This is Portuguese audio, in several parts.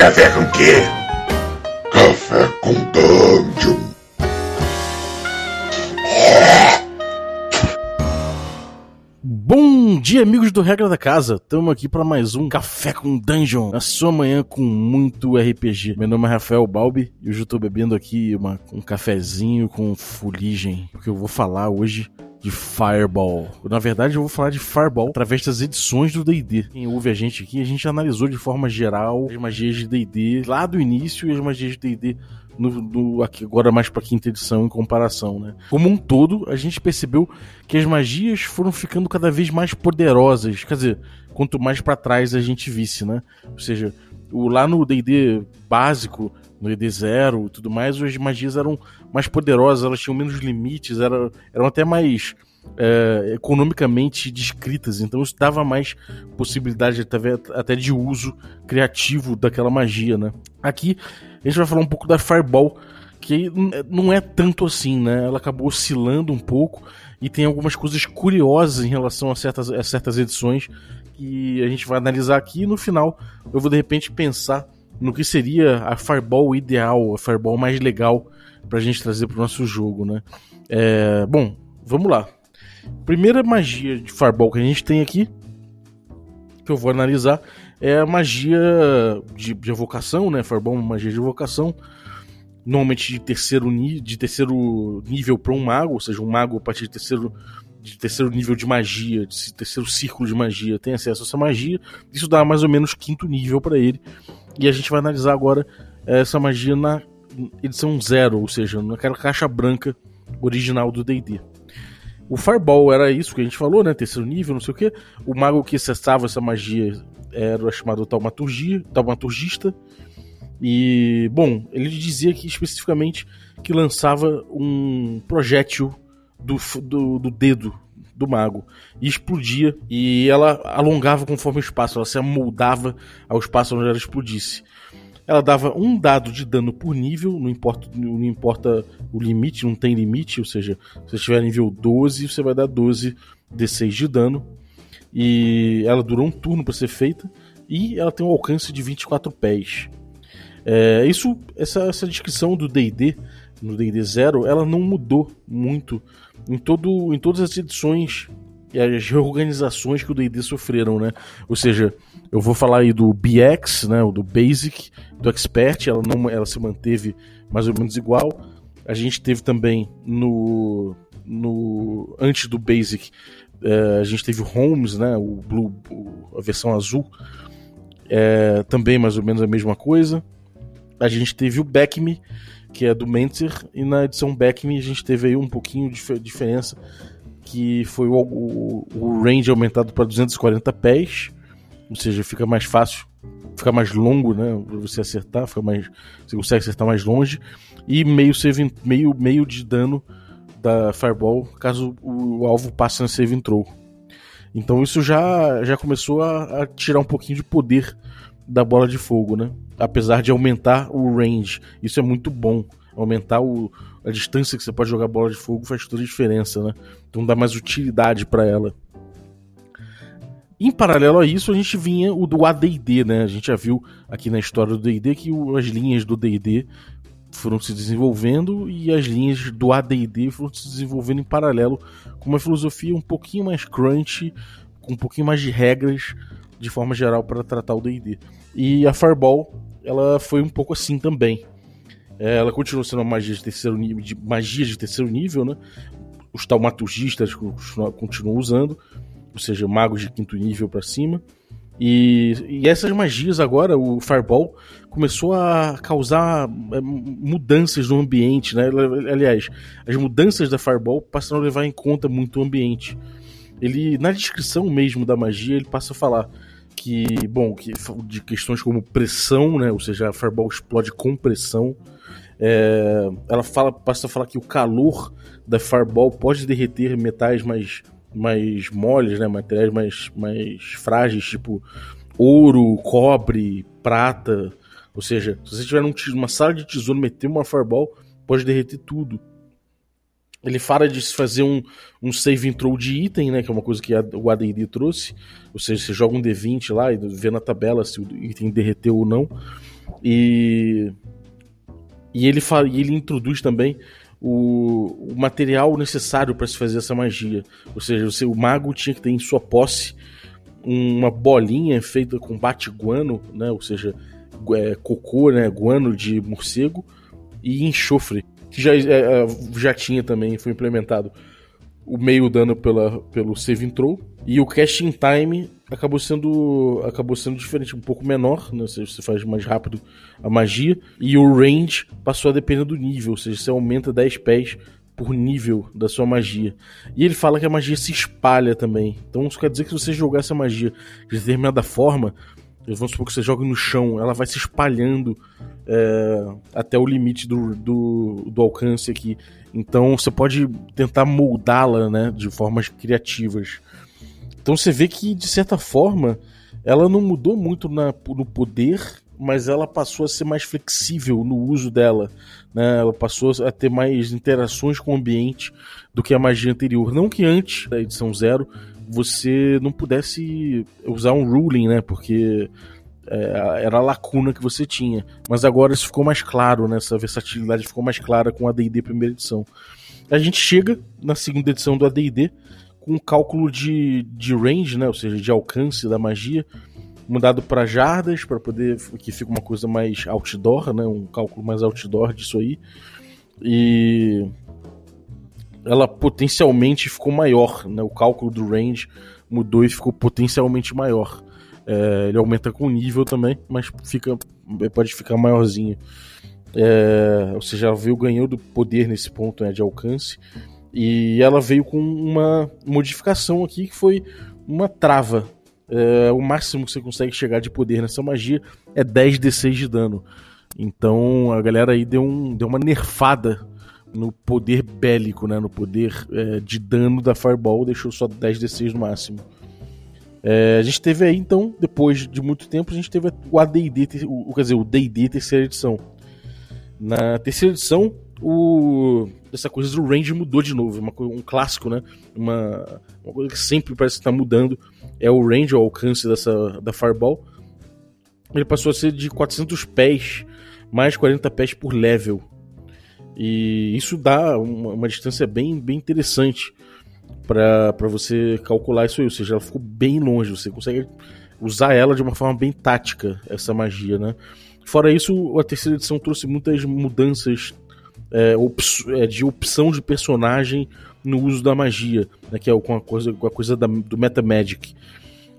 Café com quê? Dia, amigos do Regra da Casa. Estamos aqui para mais um Café com Dungeon, na sua manhã com muito RPG. Meu nome é Rafael Balbi e hoje eu tô bebendo aqui uma, um cafezinho com fuligem, porque eu vou falar hoje de Fireball. Na verdade, eu vou falar de Fireball através das edições do D&D. Quem ouve a gente aqui, a gente analisou de forma geral as magias de D&D lá do início e as magias de D&D no, no, aqui agora mais para quinta edição em comparação, né? Como um todo, a gente percebeu que as magias foram ficando cada vez mais poderosas, quer dizer, quanto mais para trás a gente visse, né? Ou seja, o, lá no D&D básico, no D&D zero e tudo mais, as magias eram mais poderosas, elas tinham menos limites, eram, eram até mais é, economicamente descritas, então isso dava mais possibilidade até, de uso criativo daquela magia, né? Aqui a gente vai falar um pouco da Fireball, que não é tanto assim, né? Ela acabou oscilando um pouco e tem algumas coisas curiosas em relação a certas, a certas edições que a gente vai analisar aqui e no final eu vou de repente pensar no que seria a Fireball ideal, a Fireball mais legal pra gente trazer pro nosso jogo, né? É, bom, vamos lá. Primeira magia de Fireball que a gente tem aqui, que eu vou analisar, é a magia de, de evocação, né? Fireball é uma magia de evocação, normalmente de terceiro, de terceiro nível para um mago, ou seja, um mago a partir de terceiro, de terceiro nível de magia, de terceiro círculo de magia, tem acesso a essa magia. Isso dá mais ou menos quinto nível para ele. E a gente vai analisar agora essa magia na edição zero, ou seja, naquela caixa branca original do D&D. O Fireball era isso que a gente falou, né? Terceiro nível, não sei o que. O mago que acessava essa magia era chamado taumaturgia, taumaturgista. E, bom, ele dizia que especificamente que lançava um projétil do, do, do dedo do mago e explodia e ela alongava conforme o espaço, ela se amoldava ao espaço onde ela explodisse. Ela dava um dado de dano por nível, não importa, não importa o limite, não tem limite, ou seja, se você estiver nível 12, você vai dar 12 D6 de dano. E ela durou um turno para ser feita e ela tem um alcance de 24 pés. É, isso, essa, essa descrição do D&D no D&D Zero, ela não mudou muito em, todo, em todas as edições e as reorganizações que o D&D sofreram, né? Ou seja, eu vou falar aí do BX, né, do Basic, do Expert, ela não ela se manteve mais ou menos igual. A gente teve também no no antes do Basic, é, a gente teve o Homes, né, o Blue, a versão azul, é, também mais ou menos a mesma coisa. A gente teve o Back Me, que é do Mentor, e na edição Back Me a gente teve aí um pouquinho de diferença, que foi o, o, o range aumentado para 240 pés, ou seja, fica mais fácil, fica mais longo, né, para você acertar, fica mais, você consegue acertar mais longe, e meio save, meio meio de dano da Fireball caso o, alvo passe na save intro. Então isso já, já começou a, a, tirar um pouquinho de poder da bola de fogo, né? Apesar de aumentar o range. Isso é muito bom. Aumentar o, a distância que você pode jogar bola de fogo faz toda a diferença, né? Então dá mais utilidade para ela. Em paralelo a isso, a gente vinha o do AD&D, né? A gente já viu aqui na história do D&D que as linhas do D&D foram se desenvolvendo e as linhas do AD&D foram se desenvolvendo em paralelo com uma filosofia um pouquinho mais crunch, com um pouquinho mais de regras de forma geral para tratar o D&D. E a Fireball, ela foi um pouco assim também. É, ela continuou sendo uma magia de terceiro nível, de magia de terceiro nível, né? Os taumaturgistas continuam, continuam usando, ou seja, magos de quinto nível para cima. E, e, essas magias agora, o Fireball começou a causar é, mudanças no ambiente, né? Aliás, as mudanças da Fireball passaram a levar em conta muito o ambiente. Ele, na descrição mesmo da magia, ele passa a falar que, bom, que, de questões como pressão, né? Ou seja, a Fireball explode com pressão. É, ela fala, passa a falar que o calor da Fireball pode derreter metais mais mais moles, né, materiais mais, mais frágeis, tipo ouro, cobre, prata. Ou seja, se você tiver um, uma sala de tesouro meter uma fireball, pode derreter tudo. Ele fala de fazer um, um save intro de item, né? Que é uma coisa que a, o AD&D trouxe. Ou seja, você joga um D20 lá e vê na tabela se o item derreteu ou não. E, e ele, fala, e ele introduz também o, o material necessário para se fazer essa magia. Ou seja, você, o mago tinha que ter em sua posse uma bolinha feita com bate-guano, né? ou seja, é, cocô, né? guano de morcego e enxofre, que já, é, é, já tinha também, foi implementado o meio dano pela, pelo save e o casting time acabou sendo acabou sendo diferente, um pouco menor, né? Você, você faz mais rápido a magia e o range passou a depender do nível, ou seja, você aumenta 10 pés por nível da sua magia. E ele fala que a magia se espalha também. Então isso quer dizer que se você jogar essa magia de determinada forma, vamos supor que você joga no chão, ela vai se espalhando é, até o limite do, do, do, alcance aqui. Então você pode tentar moldá-la né, de formas criativas. Então você vê que, de certa forma, ela não mudou muito na, no poder, mas ela passou a ser mais flexível no uso dela. Né? Ela passou a ter mais interações com o ambiente do que a magia anterior. Não que antes da edição zero você não pudesse usar um ruling, né? Porque é, era a lacuna que você tinha. Mas agora isso ficou mais claro, né? Essa versatilidade ficou mais clara com a AD&D primeira edição. A gente chega na segunda edição do AD&D com cálculo de, de range, né? Ou seja, de alcance da magia mudado para jardas para poder que fica uma coisa mais outdoor, né? Um cálculo mais outdoor disso aí. E ela potencialmente ficou maior, né? O cálculo do range mudou e ficou potencialmente maior. É, ele aumenta com nível também, mas fica pode ficar maiorzinho. É, ou seja, ela veio ganhando poder nesse ponto né, de alcance. E ela veio com uma modificação aqui que foi uma trava é, o máximo que você consegue chegar de poder nessa magia é 10d6 de dano. Então a galera aí deu, um, deu uma nerfada no poder bélico, né? No poder é, de dano da Fireball, deixou só 10d6 no máximo. É, a gente teve aí, então, depois de muito tempo, a gente teve o AD&D, o, quer dizer, o D&D terceira edição. Na terceira edição, o essa coisa do range mudou de novo, uma, um clássico, né? Uma, uma coisa que sempre parece que está mudando é o range, o alcance dessa da Fireball. Ele passou a ser de 400 pés, mais 40 pés por level. E isso dá uma, uma distância bem, bem interessante para você calcular isso aí. Ou seja, ela ficou bem longe. Você consegue usar ela de uma forma bem tática, essa magia, né? Fora isso, a terceira edição trouxe muitas mudanças é, é, de opção de personagem no uso da magia, né, que é com a coisa, com a coisa da, do Metamagic.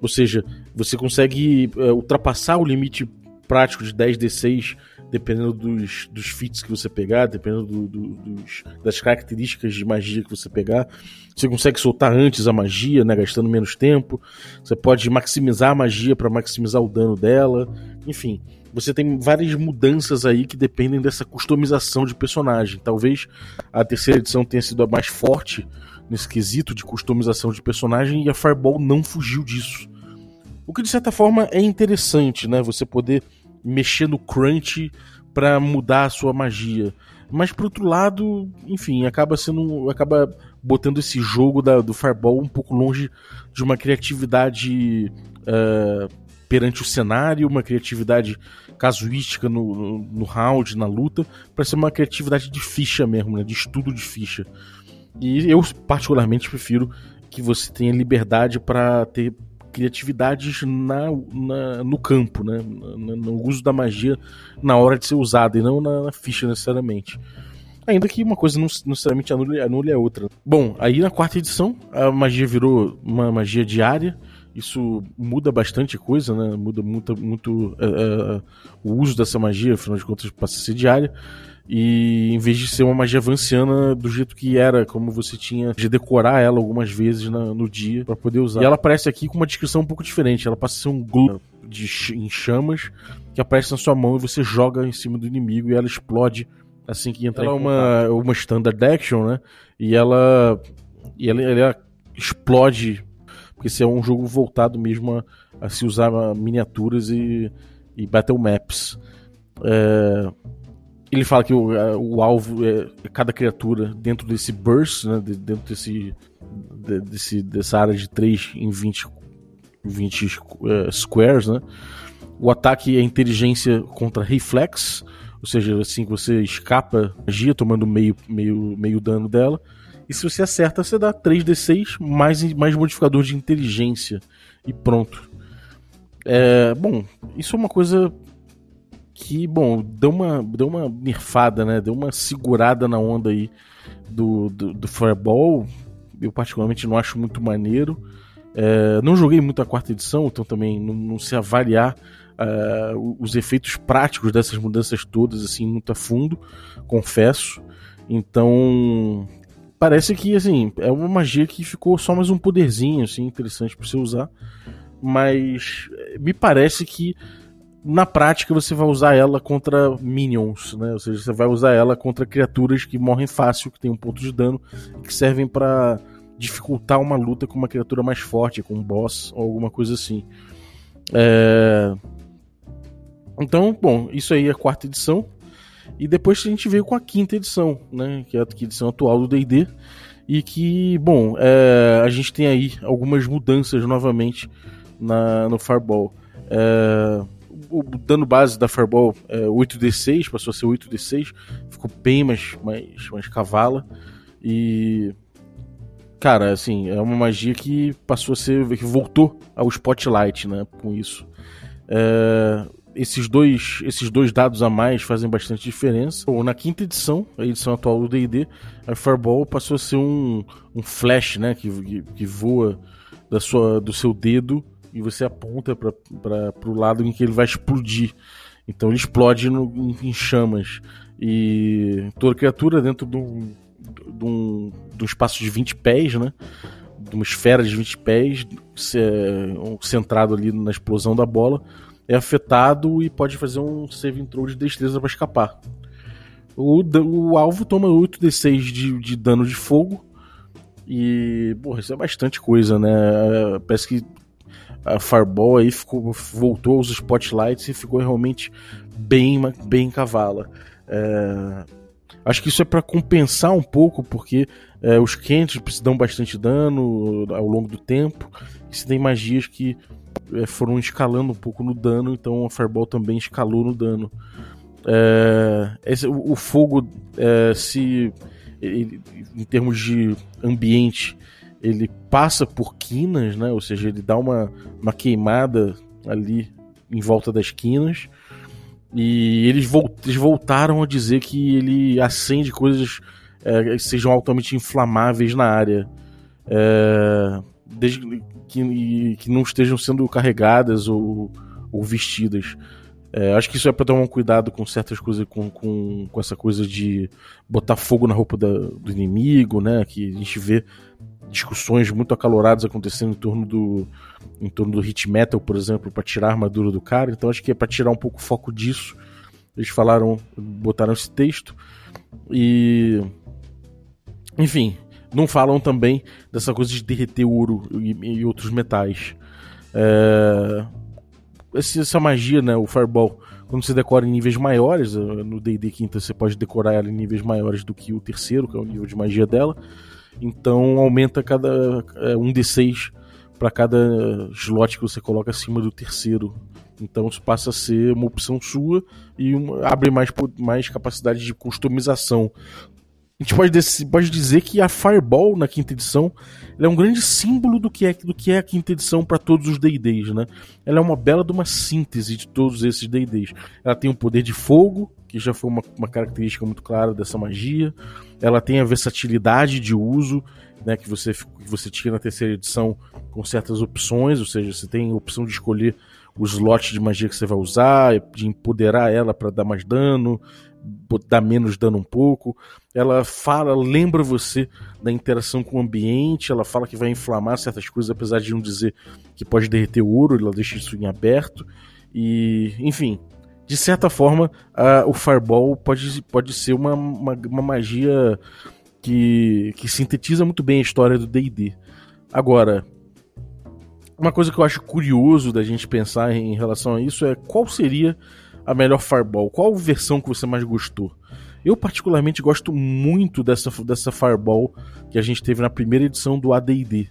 Ou seja, você consegue é, ultrapassar o limite prático de 10d6 dependendo dos, dos feats que você pegar, dependendo do, do, dos, das características de magia que você pegar. Você consegue soltar antes a magia, né, gastando menos tempo. Você pode maximizar a magia para maximizar o dano dela. Enfim, você tem várias mudanças aí que dependem dessa customização de personagem. Talvez a terceira edição tenha sido a mais forte nesse quesito de customização de personagem e a Fireball não fugiu disso. O que de certa forma é interessante, né? Você poder mexer no crunch para mudar a sua magia. Mas por outro lado, enfim, acaba sendo. acaba botando esse jogo da, do Fireball um pouco longe de uma criatividade uh, perante o cenário, uma criatividade casuística no, no, no round, na luta, para ser uma criatividade de ficha mesmo, né, de estudo de ficha. E eu particularmente prefiro que você tenha liberdade para ter criatividades na, na, no campo, né? No, no, uso da magia na hora de ser usada e não na, na ficha necessariamente. Ainda que uma coisa não necessariamente anule, anule a outra. Bom, aí na quarta edição a magia virou uma magia diária isso muda bastante coisa, né? Muda muito, muito uh, uh, o uso dessa magia, afinal de contas, passa a ser diária. E em vez de ser uma magia vanciana do jeito que era, como você tinha de decorar ela algumas vezes na, no dia para poder usar. E ela aparece aqui com uma descrição um pouco diferente. Ela passa a ser um globo de, em chamas que aparece na sua mão e você joga em cima do inimigo e ela explode assim que entra. Ela é uma, uma standard action, né? E ela, e ela, ela explode porque esse é um jogo voltado mesmo a, a se usar miniaturas e, e battle maps. É, ele fala que o, o alvo é cada criatura dentro desse burst, né, dentro desse, desse, dessa área de 3 em 20, 20 uh, squares, né, O ataque é inteligência contra reflex, ou seja, assim você escapa magia tomando meio, meio, meio dano dela. E se você acerta, você dá 3d6 mais, mais modificador de inteligência. E pronto. É, bom, isso é uma coisa que, bom, deu uma, deu uma nerfada, né? Deu uma segurada na onda aí do, do, do Fireball. Eu particularmente não acho muito maneiro. É, não joguei muito a quarta edição, então também não, não sei avaliar uh, os efeitos práticos dessas mudanças todas, assim, muito a fundo, confesso. Então, parece que, assim, é uma magia que ficou só mais um poderzinho, assim, interessante para você usar. Mas me parece que na prática você vai usar ela contra minions, né? Ou seja, você vai usar ela contra criaturas que morrem fácil, que tem um ponto de dano, que servem para dificultar uma luta com uma criatura mais forte, com um boss ou alguma coisa assim. É... Então, bom, isso aí é a quarta edição. E depois a gente veio com a quinta edição, né? Que é a edição atual do DD. E que, bom, é... a gente tem aí algumas mudanças novamente na, no Fireball. É... O dano base da Fireball é 8d6, passou a ser 8d6, ficou bem mais, mais, mais cavala. E cara, assim, é uma magia que passou a ser. que voltou ao spotlight, né? Com isso. É, esses dois, esses dois dados a mais fazem bastante diferença. Bom, na quinta edição, a edição atual do D&D, a Fireball passou a ser um, um flash, né, que, que, voa da sua, do seu dedo e você aponta para o lado em que ele vai explodir. Então ele explode no, em, chamas. E toda criatura dentro de um, de um, de um espaço de 20 pés, né? De uma esfera de 20 pés, centrado ali na explosão da bola, é afetado e pode fazer um save throw de destreza para escapar. O, o alvo toma 8d6 de, de dano de fogo. E, porra, isso é bastante coisa, né? Parece que a Fireball aí ficou, voltou aos spotlights e ficou realmente bem, bem cavala. É... Acho que isso é para compensar um pouco, porque é, os quentes dão bastante dano ao longo do tempo. E se tem magias que é, foram escalando um pouco no dano, então a Fireball também escalou no dano. É, esse, o, o, fogo, é, se ele, em termos de ambiente, ele passa por quinas, né? ou seja, ele dá uma, uma queimada ali em volta das quinas. E eles, eles voltaram a dizer que ele acende coisas é, que sejam altamente inflamáveis na área. É, desde que, que não estejam sendo carregadas ou, ou vestidas. É, acho que isso é para tomar um cuidado com certas coisas, com, com, com essa coisa de botar fogo na roupa da, do inimigo, né? Que a gente vê discussões muito acaloradas acontecendo em torno do, em torno do hit metal, por exemplo, para tirar a armadura do cara. Então acho que é para tirar um pouco o foco disso. Eles falaram, botaram esse texto e enfim, não falam também dessa coisa de derreter ouro e, e outros metais. É... Essa magia, né, o Fireball, quando você decora em níveis maiores, eh, no D&D quinta você pode decorar ela em níveis maiores do que o terceiro, que é o nível de magia dela. Então aumenta cada é, um d6 para cada slot que você coloca acima do terceiro. Então isso passa a ser uma opção sua e abre mais, mais capacidade de customização a gente pode, pode dizer que a Fireball na quinta edição é um grande símbolo do que é, do que é a quinta edição para todos os D&Ds, né? Ela é uma bela de uma síntese de todos esses D&Ds. Ela tem o um poder de fogo, que já foi uma, uma, característica muito clara dessa magia. Ela tem a versatilidade de uso, né, que você, que você tinha na terceira edição com certas opções, ou seja, você tem a opção de escolher o slot de magia que você vai usar, de empoderar ela para dar mais dano, dar menos dano um pouco. Ela fala, lembra você da interação com o ambiente, ela fala que vai inflamar certas coisas, apesar de não dizer que pode derreter o ouro, ela deixa isso em aberto. E, enfim, de certa forma, o Fireball pode, pode ser uma, uma, uma magia que, que sintetiza muito bem a história do DD. Agora, uma coisa que eu acho curioso da gente pensar em relação a isso é qual seria a melhor Fireball? Qual versão que você mais gostou? Eu particularmente gosto muito dessa, dessa Fireball que a gente teve na primeira edição do AD&D,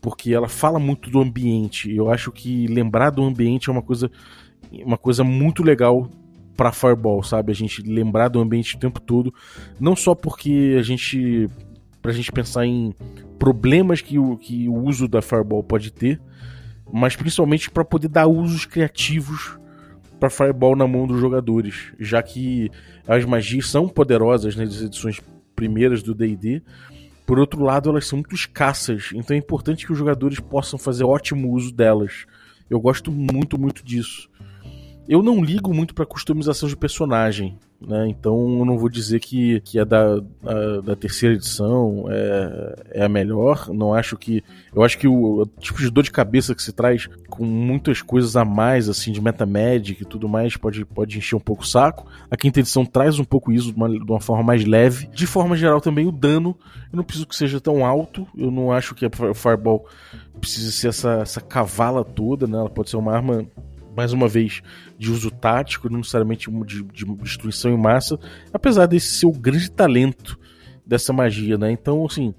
porque ela fala muito do ambiente. Eu acho que lembrar do ambiente é uma coisa uma coisa muito legal para Fireball, sabe? A gente lembrar do ambiente o tempo todo, não só porque a gente pra gente pensar em problemas que o, que o uso da Fireball pode ter, mas principalmente para poder dar usos criativos para Fireball na mão dos jogadores, já que as magias são poderosas nas edições primeiras do D&D, por outro lado elas são muito escassas, então é importante que os jogadores possam fazer ótimo uso delas. Eu gosto muito, muito disso. Eu não ligo muito para customização de personagem, né? Então eu não vou dizer que, que a da, a, da terceira edição é, é a melhor. Não acho que. Eu acho que o, o, tipo de dor de cabeça que se traz com muitas coisas a mais, assim, de metamagic e tudo mais, pode, pode encher um pouco o saco. A quinta edição traz um pouco isso de uma, de uma forma mais leve. De forma geral, também o dano. Eu não preciso que seja tão alto. Eu não acho que a Fireball precise ser essa, essa cavala toda, né? Ela pode ser uma arma mais uma vez, de uso tático, não necessariamente de, de destruição em massa, apesar desse ser o grande talento dessa magia, né? Então, assim,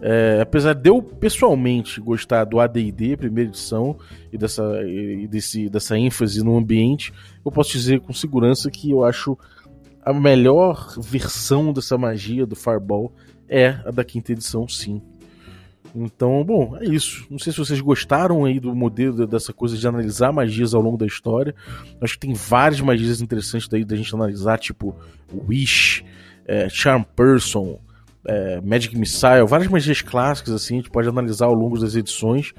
é, apesar de eu pessoalmente gostar do AD&D, primeira edição, e dessa, e desse, dessa ênfase no ambiente, eu posso dizer com segurança que eu acho a melhor versão dessa magia do Fireball é a da quinta edição, sim. Então, bom, é isso. Não sei se vocês gostaram aí do modelo dessa coisa de analisar magias ao longo da história. Acho que tem várias magias interessantes daí da gente analisar, tipo Wish, é, Charm Person, é, Magic Missile, várias magias clássicas assim, a gente pode analisar ao longo das edições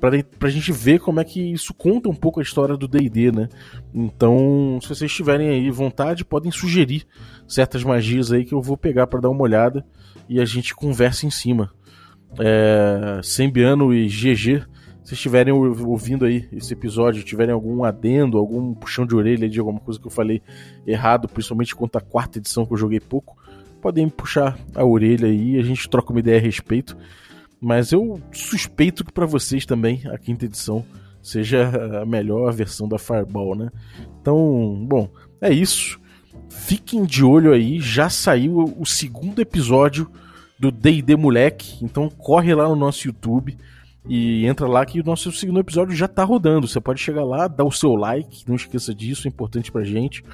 para a gente ver como é que isso conta um pouco a história do D&D, né? Então, se vocês tiverem aí vontade, podem sugerir certas magias aí que eu vou pegar para dar uma olhada e a gente conversa em cima é, Sembiano e GG, se estiverem ouvindo aí esse episódio, tiverem algum adendo, algum puxão de orelha de alguma coisa que eu falei errado, principalmente quanto à quarta edição que eu joguei pouco, podem me puxar a orelha aí e a gente troca uma ideia a respeito. Mas eu suspeito que para vocês também a quinta edição seja a melhor versão da Fireball, né? Então, bom, é isso. Fiquem de olho aí, já saiu o segundo episódio do D&D Moleque. Então corre lá no nosso YouTube e entra lá que o nosso segundo episódio já tá rodando. Você pode chegar lá, dar o seu like, não esqueça disso, é importante pra gente.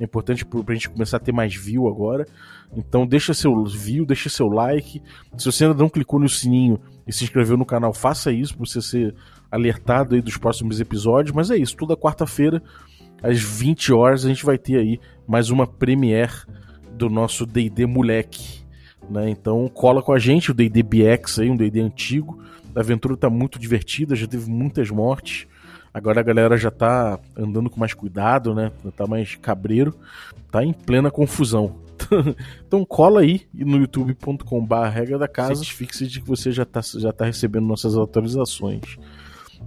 É importante pra gente começar a ter mais view agora. Então deixa seu view, deixa seu like. Se você ainda não clicou no sininho e se inscreveu no canal, faça isso para você ser alertado aí dos próximos episódios. Mas é isso, toda quarta-feira, às 20 horas, a gente vai ter aí mais uma premiere do nosso D&D Moleque. Né? Então cola com a gente, o D&D BX aí, um D&D antigo. A aventura tá muito divertida, já teve muitas mortes. Agora a galera já tá andando com mais cuidado, né? Tá mais cabreiro. Tá em plena confusão. então cola aí no youtube.com.br regra da casa. Fixe de que você já tá, já tá recebendo nossas atualizações.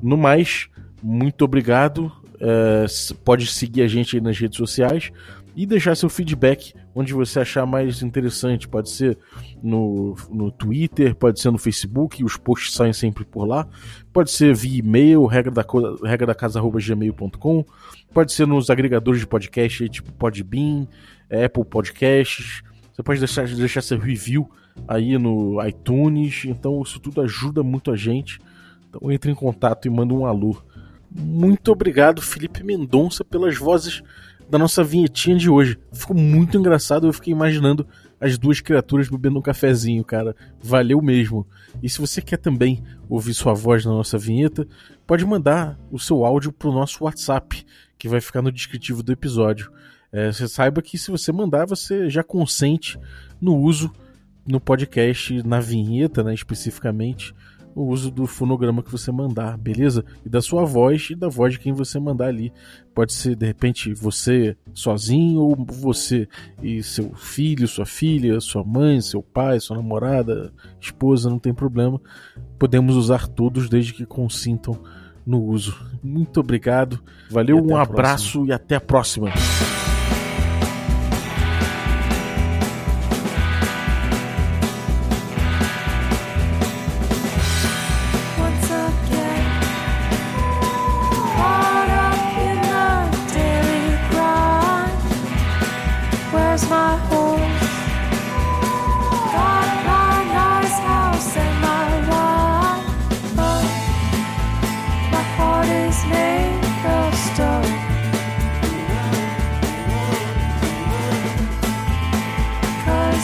No mais, muito obrigado. É, pode seguir a gente aí nas redes sociais e deixar seu feedback onde você achar mais interessante. Pode ser no, no Twitter, pode ser no Facebook, os posts saem sempre por lá. Pode ser via e-mail, regra da, regra da casa gmail.com. Pode ser nos agregadores de podcast, tipo Podbean, Apple Podcasts. Você pode deixar, deixar seu review aí no iTunes. Então isso tudo ajuda muito a gente. Então entre em contato e manda um alô. Muito obrigado, Felipe Mendonça, pelas vozes da nossa vinhetinha de hoje. Ficou muito engraçado, eu fiquei imaginando as duas criaturas bebendo um cafezinho, cara. Valeu mesmo. E se você quer também ouvir sua voz na nossa vinheta, pode mandar o seu áudio pro nosso WhatsApp, que vai ficar no descritivo do episódio. É, você saiba que se você mandar, você já consente no uso no podcast, na vinheta, né, especificamente, o uso do fonograma que você mandar, beleza? E da sua voz e da voz de quem você mandar ali. Pode ser, de repente, você sozinho, ou você e seu filho, sua filha, sua mãe, seu pai, sua namorada, esposa, não tem problema. Podemos usar todos desde que consintam no uso. Muito obrigado. Valeu, um abraço próxima. e até a próxima.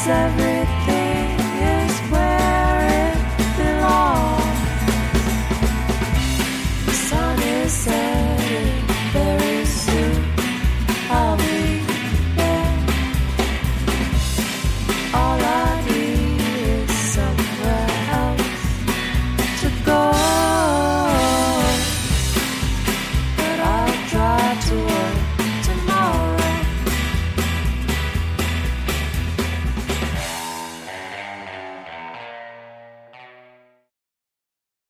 every